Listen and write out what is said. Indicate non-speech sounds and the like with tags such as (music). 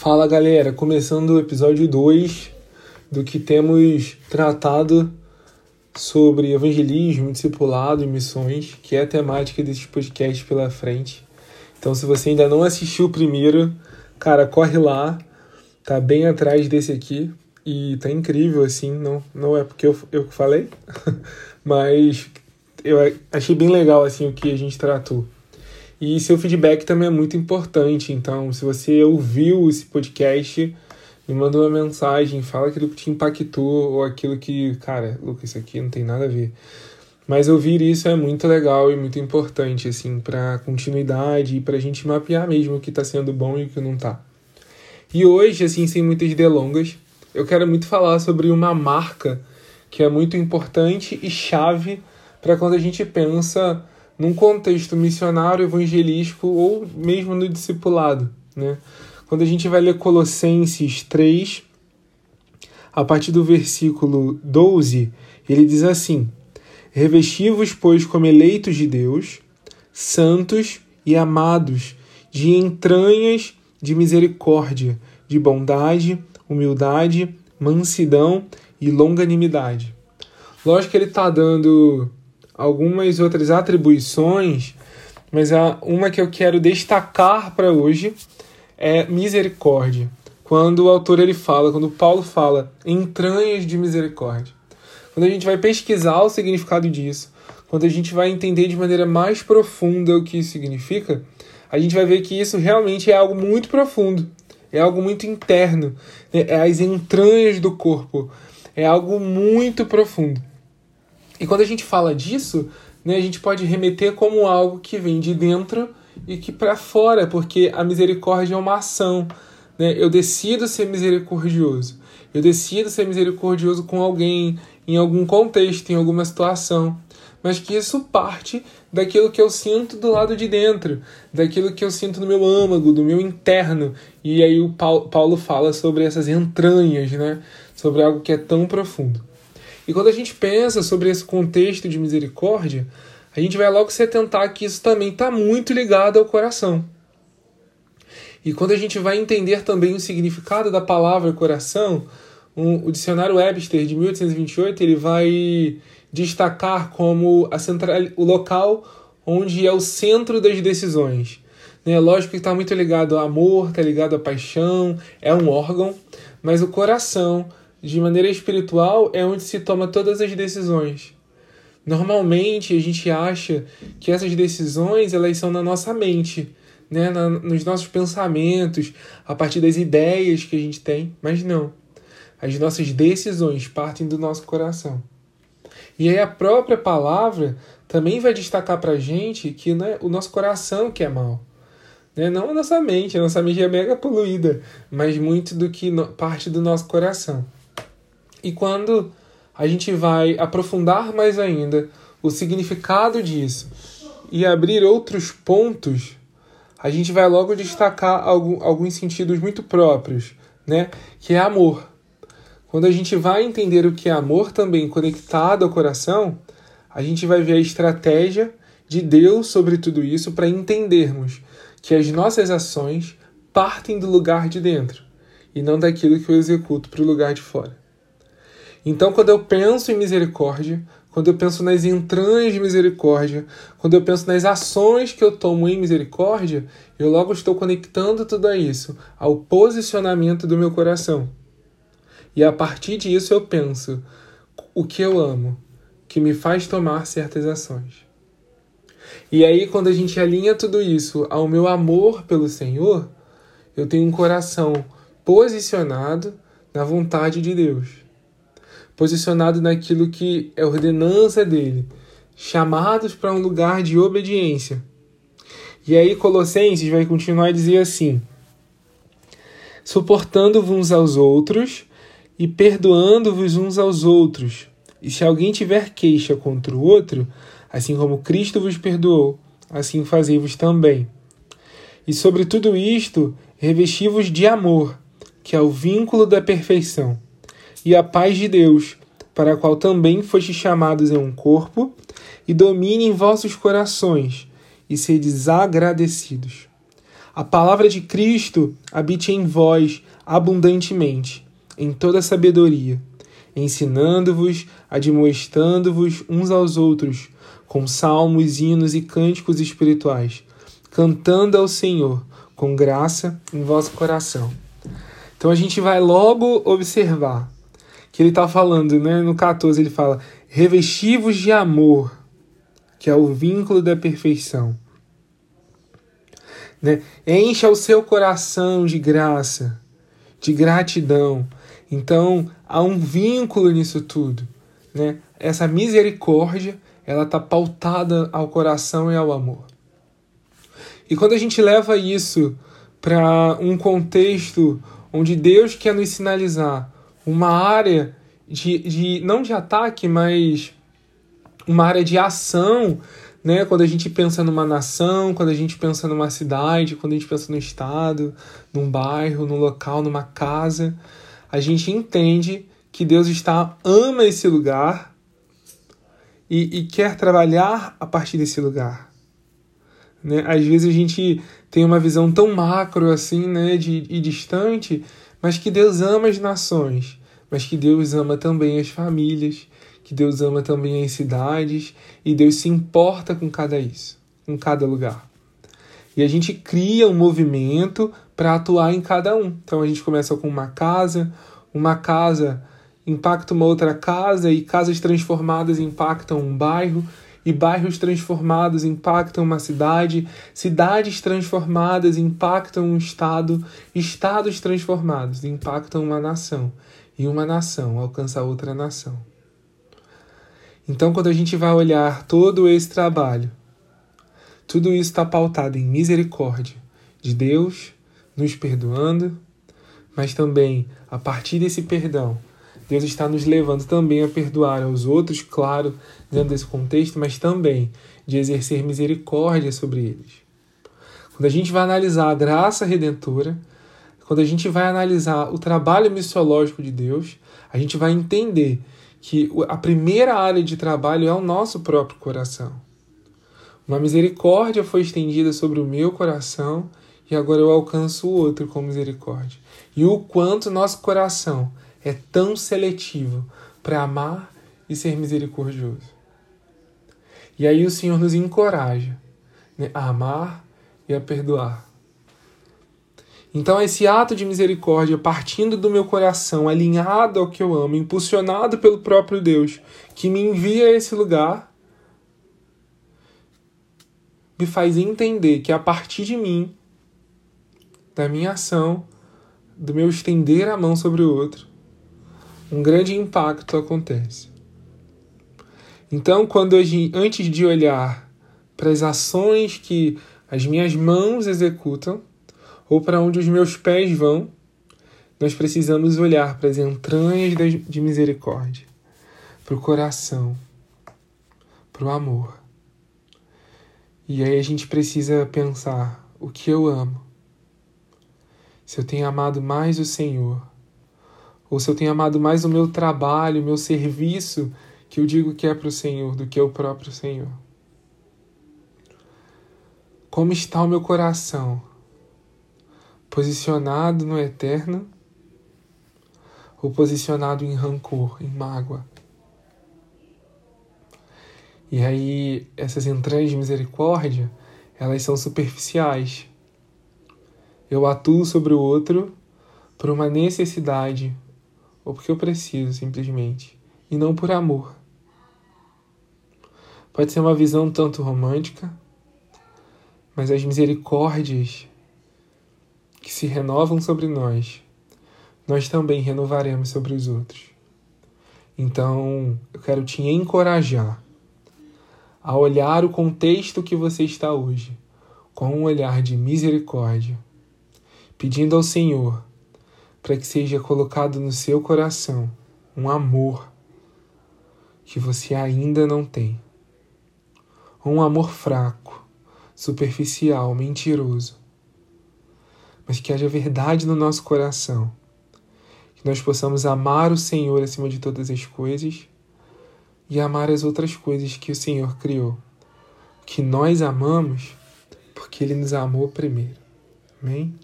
Fala galera, começando o episódio 2 do que temos tratado sobre evangelismo, discipulado e missões, que é a temática desses podcasts pela frente. Então, se você ainda não assistiu o primeiro, cara, corre lá, tá bem atrás desse aqui e tá incrível assim, não, não é porque eu, eu falei, (laughs) mas eu achei bem legal assim o que a gente tratou. E seu feedback também é muito importante. Então, se você ouviu esse podcast, me manda uma mensagem, fala aquilo que te impactou ou aquilo que, cara, Lucas, isso aqui não tem nada a ver. Mas ouvir isso é muito legal e muito importante, assim, para continuidade e para a gente mapear mesmo o que está sendo bom e o que não está. E hoje, assim, sem muitas delongas, eu quero muito falar sobre uma marca que é muito importante e chave para quando a gente pensa num contexto missionário, evangelístico ou mesmo no discipulado. Né? Quando a gente vai ler Colossenses 3, a partir do versículo 12, ele diz assim: Revesti-vos, pois, como eleitos de Deus, santos e amados, de entranhas de misericórdia, de bondade, humildade, mansidão e longanimidade. Lógico que ele está dando algumas outras atribuições, mas a, uma que eu quero destacar para hoje é misericórdia. Quando o autor ele fala, quando Paulo fala entranhas de misericórdia. Quando a gente vai pesquisar o significado disso, quando a gente vai entender de maneira mais profunda o que isso significa, a gente vai ver que isso realmente é algo muito profundo, é algo muito interno, né? é as entranhas do corpo, é algo muito profundo. E quando a gente fala disso, né, a gente pode remeter como algo que vem de dentro e que para fora, porque a misericórdia é uma ação. Né? Eu decido ser misericordioso. Eu decido ser misericordioso com alguém, em algum contexto, em alguma situação. Mas que isso parte daquilo que eu sinto do lado de dentro, daquilo que eu sinto no meu âmago, do meu interno. E aí o Paulo fala sobre essas entranhas, né? Sobre algo que é tão profundo. E quando a gente pensa sobre esse contexto de misericórdia, a gente vai logo se atentar que isso também está muito ligado ao coração. E quando a gente vai entender também o significado da palavra coração, um, o dicionário Webster de 1828 ele vai destacar como a central, o local onde é o centro das decisões. Né? Lógico que está muito ligado ao amor, está ligado à paixão, é um órgão, mas o coração de maneira espiritual é onde se toma todas as decisões. Normalmente a gente acha que essas decisões elas são na nossa mente, né? Na, nos nossos pensamentos, a partir das ideias que a gente tem, mas não. As nossas decisões partem do nosso coração. E aí a própria palavra também vai destacar para a gente que né, o nosso coração que é mal. Né? Não a nossa mente, a nossa mente é mega poluída, mas muito do que no, parte do nosso coração. E quando a gente vai aprofundar mais ainda o significado disso e abrir outros pontos, a gente vai logo destacar alguns sentidos muito próprios, né? Que é amor. Quando a gente vai entender o que é amor também conectado ao coração, a gente vai ver a estratégia de Deus sobre tudo isso para entendermos que as nossas ações partem do lugar de dentro e não daquilo que eu executo para o lugar de fora. Então, quando eu penso em misericórdia, quando eu penso nas entranhas de misericórdia, quando eu penso nas ações que eu tomo em misericórdia, eu logo estou conectando tudo isso ao posicionamento do meu coração. E a partir disso eu penso o que eu amo, que me faz tomar certas ações. E aí, quando a gente alinha tudo isso ao meu amor pelo Senhor, eu tenho um coração posicionado na vontade de Deus posicionado naquilo que é ordenança dele, chamados para um lugar de obediência. E aí Colossenses vai continuar a dizer assim: suportando-vos uns aos outros e perdoando-vos uns aos outros. E se alguém tiver queixa contra o outro, assim como Cristo vos perdoou, assim fazei-vos também. E sobre tudo isto, revesti-vos de amor, que é o vínculo da perfeição e a paz de Deus, para a qual também fostes chamados em um corpo, e domine em vossos corações, e sedes agradecidos. a palavra de Cristo habite em vós abundantemente, em toda sabedoria, ensinando-vos, admoestando-vos uns aos outros, com salmos, hinos e cânticos espirituais, cantando ao Senhor com graça em vosso coração. Então a gente vai logo observar que ele está falando, né? No 14 ele fala: revestivos de amor, que é o vínculo da perfeição. Né? Encha o seu coração de graça, de gratidão. Então há um vínculo nisso tudo. Né? Essa misericórdia ela está pautada ao coração e ao amor. E quando a gente leva isso para um contexto onde Deus quer nos sinalizar uma área de, de não de ataque, mas uma área de ação, né? Quando a gente pensa numa nação, quando a gente pensa numa cidade, quando a gente pensa no estado, num bairro, num local, numa casa, a gente entende que Deus está ama esse lugar e, e quer trabalhar a partir desse lugar. Né? Às vezes a gente tem uma visão tão macro assim, né, de, e distante, mas que Deus ama as nações, mas que Deus ama também as famílias, que Deus ama também as cidades e Deus se importa com cada isso, com cada lugar. E a gente cria um movimento para atuar em cada um. Então a gente começa com uma casa, uma casa impacta uma outra casa e casas transformadas impactam um bairro e bairros transformados impactam uma cidade, cidades transformadas impactam um estado, estados transformados impactam uma nação, e uma nação alcança outra nação. Então, quando a gente vai olhar todo esse trabalho, tudo isso está pautado em misericórdia de Deus nos perdoando, mas também a partir desse perdão Deus está nos levando também a perdoar aos outros, claro, dentro desse contexto, mas também de exercer misericórdia sobre eles. Quando a gente vai analisar a graça redentora, quando a gente vai analisar o trabalho missiológico de Deus, a gente vai entender que a primeira área de trabalho é o nosso próprio coração. Uma misericórdia foi estendida sobre o meu coração e agora eu alcanço o outro com misericórdia. E o quanto nosso coração é tão seletivo para amar e ser misericordioso. E aí o Senhor nos encoraja né, a amar e a perdoar. Então, esse ato de misericórdia, partindo do meu coração, alinhado ao que eu amo, impulsionado pelo próprio Deus, que me envia a esse lugar, me faz entender que a partir de mim, da minha ação, do meu estender a mão sobre o outro, um grande impacto acontece. Então, quando eu, antes de olhar para as ações que as minhas mãos executam ou para onde os meus pés vão, nós precisamos olhar para as entranhas de misericórdia, para o coração, para o amor. E aí a gente precisa pensar o que eu amo. Se eu tenho amado mais o Senhor ou se eu tenho amado mais o meu trabalho, o meu serviço, que eu digo que é para o Senhor, do que o próprio Senhor. Como está o meu coração? Posicionado no eterno ou posicionado em rancor, em mágoa? E aí, essas entranhas de misericórdia, elas são superficiais. Eu atuo sobre o outro por uma necessidade, ou porque eu preciso simplesmente, e não por amor. Pode ser uma visão tanto romântica, mas as misericórdias que se renovam sobre nós, nós também renovaremos sobre os outros. Então, eu quero te encorajar a olhar o contexto que você está hoje com um olhar de misericórdia, pedindo ao Senhor para que seja colocado no seu coração um amor que você ainda não tem. Um amor fraco, superficial, mentiroso. Mas que haja verdade no nosso coração. Que nós possamos amar o Senhor acima de todas as coisas e amar as outras coisas que o Senhor criou. Que nós amamos porque Ele nos amou primeiro. Amém?